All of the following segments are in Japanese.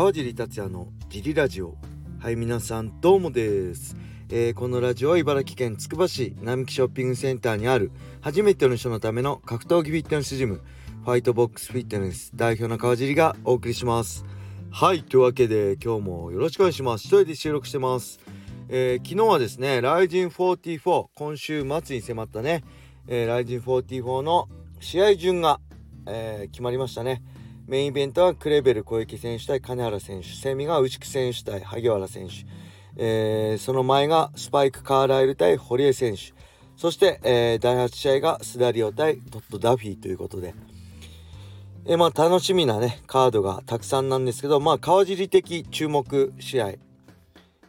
川尻達也のジリラジオ。はい皆さんどうもです、えー、このラジオは茨城県つくば市並木ショッピングセンターにある初めての人のための格闘技フィットネスジムファイトボックスフィットネス代表の川尻がお送りします。はいというわけで今日もよろしくお願いします。一人で収録してます。えー、昨日はですね、ライジン44、今週末に迫ったね、え、ライジン44の試合順が、えー、決まりましたね。メインイベントはクレベル小池選手対金原選手、セミが内木選手対萩原選手、えー、その前がスパイク・カーライル対堀江選手、そして、えー、第8試合がスダリオ対ドット・ダフィーということで、えー、まあ楽しみなね、カードがたくさんなんですけど、まあ川尻的注目試合、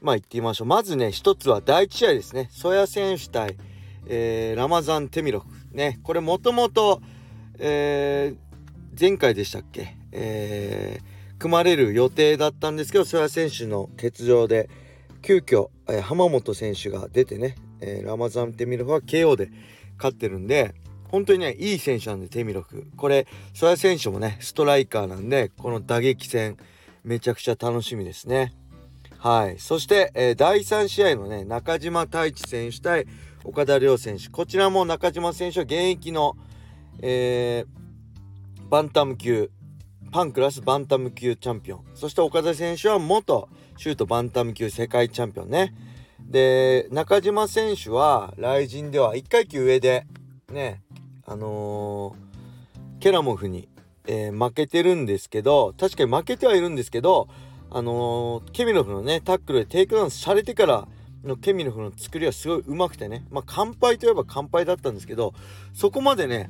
まあ行ってみましょう。まずね、一つは第1試合ですね。ソヤ選手対、えー、ラマザン・テミロフ。ね、これもともと、えー、前回でしたっけ、えー、組まれる予定だったんですけど、ソヤ選手の欠場で、急遽、えー、浜本選手が出てね、えー、ラマザン・テミロフは KO で勝ってるんで、本当にね、いい選手なんで、テミロフ。これ、ソヤ選手もね、ストライカーなんで、この打撃戦、めちゃくちゃ楽しみですね。はい。そして、えー、第3試合のね、中島太一選手対岡田亮選手。こちらも中島選手は現役の、えー、バンタム級、パンクラスバンタム級チャンピオン。そして岡田選手は元シュートバンタム級世界チャンピオンね。で、中島選手は、雷神では1階級上で、ね、あのー、ケラモフに、えー、負けてるんですけど、確かに負けてはいるんですけど、あのー、ケミノフのねタックルでテイクダウンされてからのケミノフの作りはすごい上手くてねまあ完敗といえば完敗だったんですけどそこまでね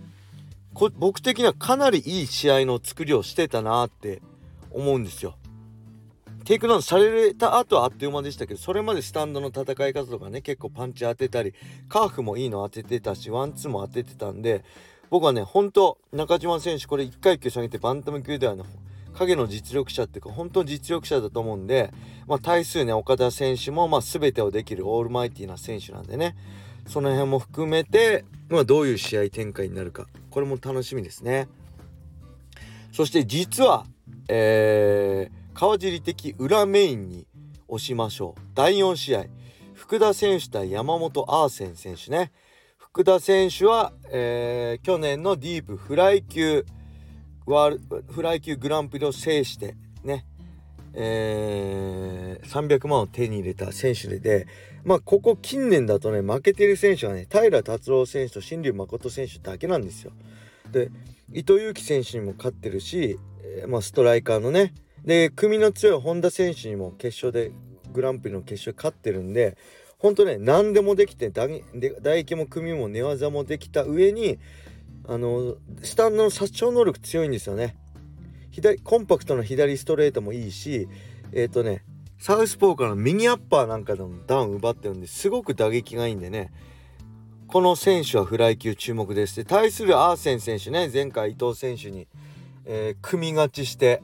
僕的にはかなりいい試合の作りをしてたなって思うんですよ。テイクダウンされた後はあっという間でしたけどそれまでスタンドの戦い方とかね結構パンチ当てたりカーフもいいの当ててたしワンツーも当ててたんで僕はねほんと中島選手これ1階級下げてバンタム級ではね影の実力者っていうか本当実力者だと思うんで、まあ、対数ね岡田選手もま全てをできるオールマイティな選手なんでねその辺も含めて、まあ、どういう試合展開になるか。これも楽しみですね。そして実は、えー、川尻的裏メインに押しましょう。第4試合。福田選手対山本アーセン選手ね。福田選手は、えー、去年のディープフライ級フライ級グランプリを制してね、えー、300万を手に入れた選手でまあここ近年だとね負けてる選手はね平達郎選手と新竜誠選手だけなんですよ。で伊藤有希選手にも勝ってるし、えー、まあ、ストライカーのねで組の強い本田選手にも決勝でグランプリの決勝勝ってるんでほんとね何でもできて打撃も組も寝技もできた上にあのスタンドの殺傷能力強いんですよね左コンパクトな左ストレートもいいしえっ、ー、とねサウスポーから右アッパーなんかでもダウン奪ってるんですごく打撃がいいんでね。この選手はフライ級注目です。で対するアーセン選手ね前回伊藤選手に、えー、組み勝ちして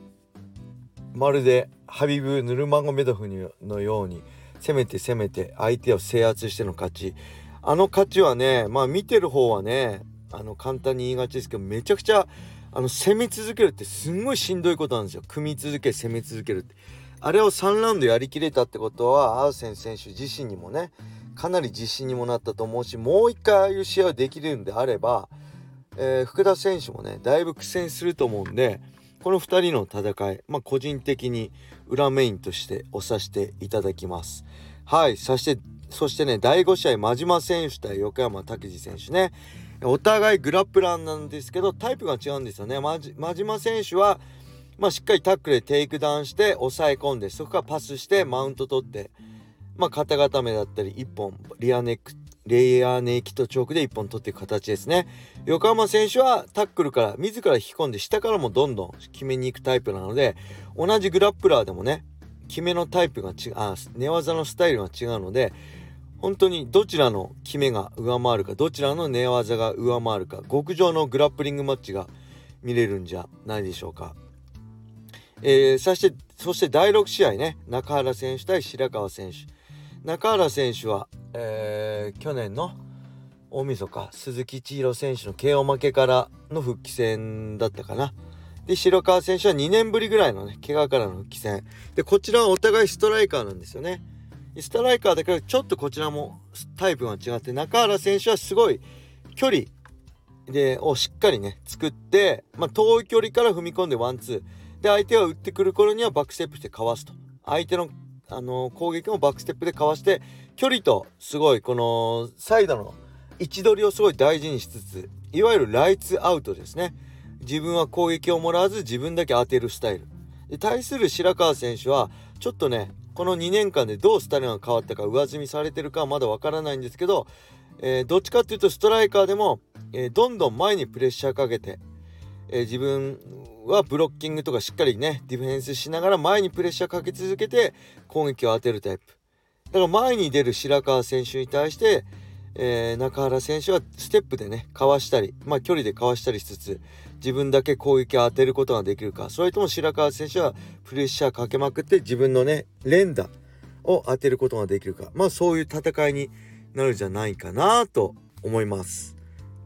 まるでハビブ・ヌルマゴメドフのように攻めて攻めて相手を制圧しての勝ち。あの勝ちはねまあ見てる方はねあの簡単に言いがちですけどめちゃくちゃあの攻め続けるってすんごいしんどいことなんですよ。組み続け攻め続けるって。あれを3ラウンドやりきれたってことはアーセン選手自身にもねかなり自信にもなったと思うしもう一回ああいう試合をできるんであれば、えー、福田選手もねだいぶ苦戦すると思うんでこの2人の戦いまあ個人的に裏メインとして押させていただきます。はいそしてそしてね第5試合真島選手対横山武史選手ね。お互いグラップラーなんですけどタイプが違うんですよね。真島選手は、まあ、しっかりタックルでテイクダウンして抑え込んでそこからパスしてマウント取って、まあ、肩固めだったり1本リアネック rear naked choke で1本取っていく形ですね横山選手はタックルから自ら引き込んで下からもどんどん決めに行くタイプなので同じグラップラーでもね決めのタイプが違う寝技のスタイルが違うので本当にどちらの決めが上回るかどちらの寝技が上回るか極上のグラップリングマッチが見れるんじゃないでしょうか。えー、そしてそして第6試合ね。中原選手対白川選手。中原選手は、えー、去年の大晦日鈴木千尋選手の KO 負けからの復帰戦だったかな。で白川選手は2年ぶりぐらいのね怪我からの復帰戦。でこちらはお互いストライカーなんですよね。ストライカーだけどちょっとこちらもタイプが違って中原選手はすごい距離でをしっかりね作って、まあ、遠い距離から踏み込んでワンツー。で相手が打ってくる頃にはバックステップしてかわすと。相手のあの攻撃もバックステップでかわして距離とすごいこのサイドの位置取りをすごい大事にしつついわゆるライツアウトですね。自分は攻撃をもらわず自分だけ当てるスタイル。で対する白川選手はちょっとねこの2年間でどうスタイルが変わったか上積みされてるかはまだわからないんですけど、えー、どっちかっていうとストライカーでも、えー、どんどん前にプレッシャーかけて、えー、自分はブロッキングとかしっかりねディフェンスしながら前にプレッシャーかけ続けて攻撃を当てるタイプ。だから前に出る白川選手に対して、えー、中原選手はステップでねかわしたりまあ距離でかわしたりしつつ自分だけ攻撃を当てることができるか。それとも白川選手はプレッシャーかけまくって自分のね連打を当てることができるか。まあそういう戦いになるんじゃないかなと思います。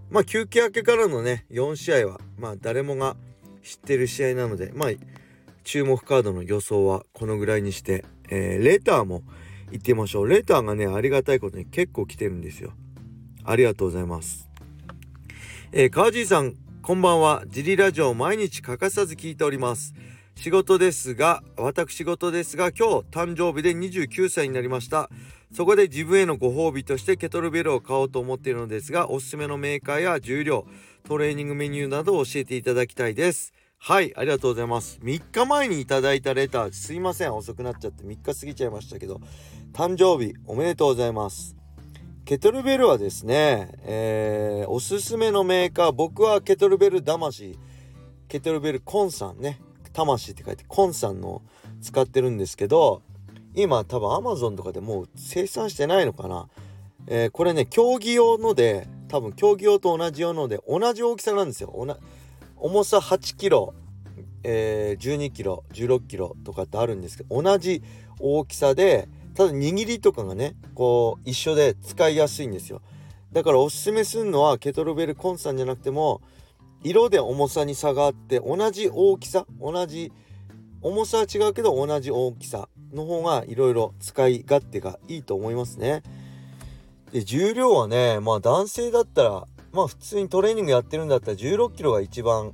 まあ休憩明けからのね4試合はまあ誰もが知ってる試合なのでまあ注目カードの予想はこのぐらいにして、えー、レターも行ってみましょうレターがねありがたいことに結構来てるんですよありがとうございますえー、川尻さんこんばんは。ジリラジオ毎日欠かさず聞いております。仕事ですが、私事ですが、今日誕生日で29歳になりました。そこで自分へのご褒美としてケトルベルを買おうと思っているのですが、おすすめのメーカーや重量、トレーニングメニューなどを教えていただきたいです。はい、ありがとうございます。3日前にいただいたレター、すいません、遅くなっちゃって3日過ぎちゃいましたけど、誕生日おめでとうございます。ケトルベルはですね、えー、おすすめのメーカー、僕はケトルベル魂、ケトルベルコンさんね、魂って書いてコンさんの使ってるんですけど、今多分 Amazon とかでもう生産してないのかな。えー、これね、競技用ので、多分競技用と同じ用ので、同じ大きさなんですよ。重さ8キロ、えー、12キロ、16キロとかってあるんですけど、同じ大きさで、ただ握りとかがねこう一緒で使いやすいんですよだからおすすめするのはケトルベルコンさんじゃなくても色で重さに差があって同じ大きさ同じ重さは違うけど同じ大きさの方がいろいろ使い勝手がいいと思いますねで重量はねまあ男性だったらまあ普通にトレーニングやってるんだったら16キロが一番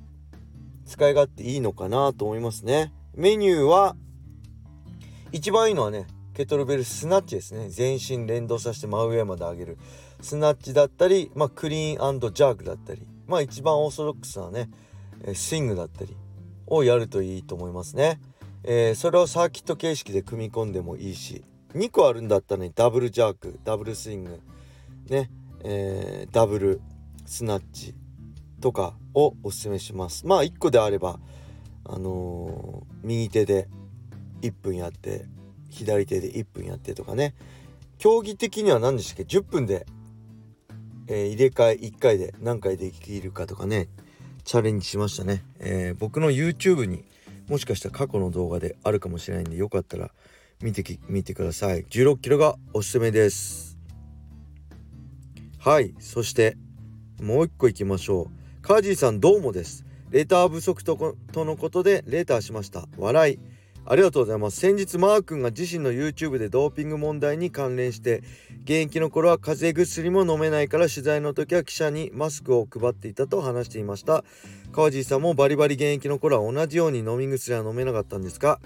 使い勝手いいのかなと思いますね。メニューは一番いいのはねケトルベルスナッチですね。全身連動させて真上まで上げる。スナッチだったり、まあ、クリーンジャークだったり。まあ一番オーソドックスなねスイングだったりをやるといいと思いますね、えー、それをサーキット形式で組み込んでもいいし2個あるんだったらね。ダブルジャークダブルスイング。ね、えー、ダブルスナッチとかをおすすめします。まあ1個であればあのー、右手で1分やって左手で1分やってとかね。競技的には何でしたっけ？10分で、えー、入れ替え1回で何回できるかとかね。チャレンジしましたね、えー、僕の YouTube にもしかしたら過去の動画であるかもしれないんでよかったら見てき見てください。16キロがおすすめです。はい。そしてもう一個いきましょう。カージーさんどうもです。レター不足ととのことでレターしました。笑い。ありがとうございます。先日マー君が自身の YouTube でドーピング問題に関連して現役の頃は風邪薬も飲めないから取材の時は記者にマスクを配っていたと話していました。川地さんもバリバリ現役の頃は同じように飲み薬は飲めなかったんですか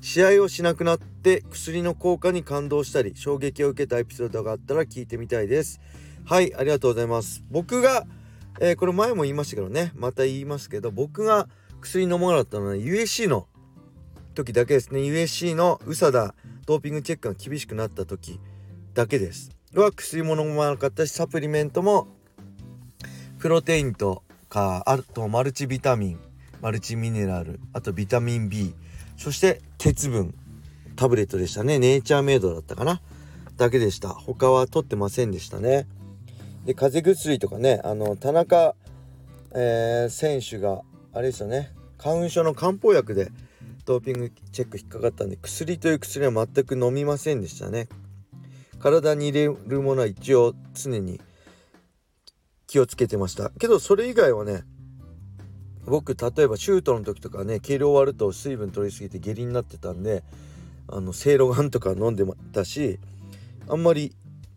試合をしなくなって薬の効果に感動したり衝撃を受けたエピソードがあったら聞いてみたいです。はいありがとうございます。僕が、えー、これ前も言いましたけどね。また言いますけど僕が薬飲まなかったのは USC の時だけですね。USC の USADA ドーピングチェックが厳しくなった時だけです。は薬も飲まなかったしサプリメントもプロテインとかあとマルチビタミンマルチミネラルあとビタミン B そして鉄分。タブレットでしたね。ネイチャーメイドだったかな。だけでした。他は取ってませんでしたね。で風邪薬とかね。あの田中、えー、選手があれですよね。花粉症の漢方薬でドーピングチェック引っかかったんで薬という薬は全く飲みませんでしたね。体に入れるものは一応常に気をつけてました。けどそれ以外はね僕例えばシュートの時とかね計量終わると水分取りすぎて下痢になってたんであのせいろがんとか飲んでたしあんまり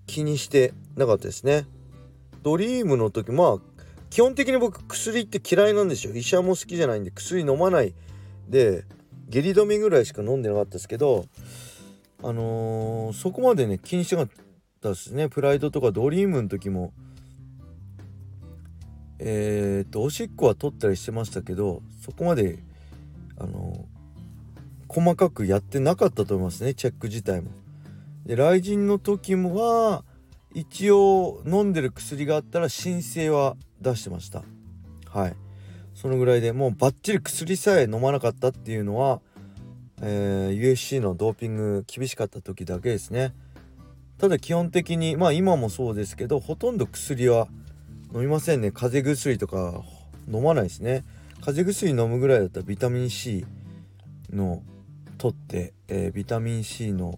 気にしてなかったですね。ドリームの時まあ基本的に僕薬って嫌いなんですよ。医者も好きじゃないんで薬飲まないで下痢止めぐらいしか飲んでなかったですけどあのー、そこまでね気にしてなかったですね。プライドとかドリームの時もえー、っとおしっこは取ったりしてましたけどそこまであの、細かくやってなかったと思いますねチェック自体も。で雷神の時もは一応飲んでる薬があったら申請は出してました。はい。そのぐらいでもうバッチリ薬さえ飲まなかったっていうのは、えー、USC のドーピング厳しかった時だけですね。ただ基本的にまあ今もそうですけどほとんど薬は飲みませんね。風邪薬とか飲まないですね。風邪薬飲むぐらいだったらビタミン C の取って、えー、ビタミン C の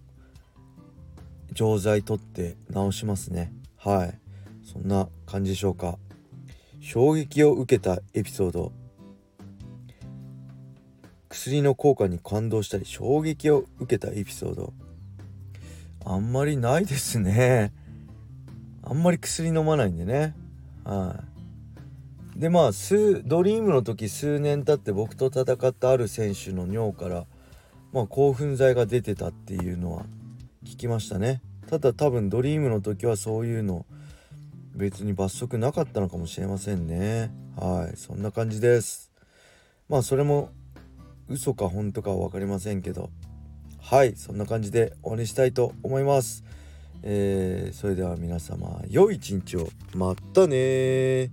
錠剤取って治しますね。はい。そんな感じでしょうか。衝撃を受けたエピソード。薬の効果に感動したり衝撃を受けたエピソード。あんまりないですね。あんまり薬飲まないんでね。はい。でまあドリームの時数年経って僕と戦ったある選手の尿からまあ興奮剤が出てたっていうのは聞きましたね。ただ多分ドリームの時はそういうの別に罰則なかったのかもしれませんね。はい。そんな感じです。まあそれも嘘か本当かは分かりませんけど。はい。そんな感じで終わりにしたいと思います。えー、それでは皆様良い一日を。またね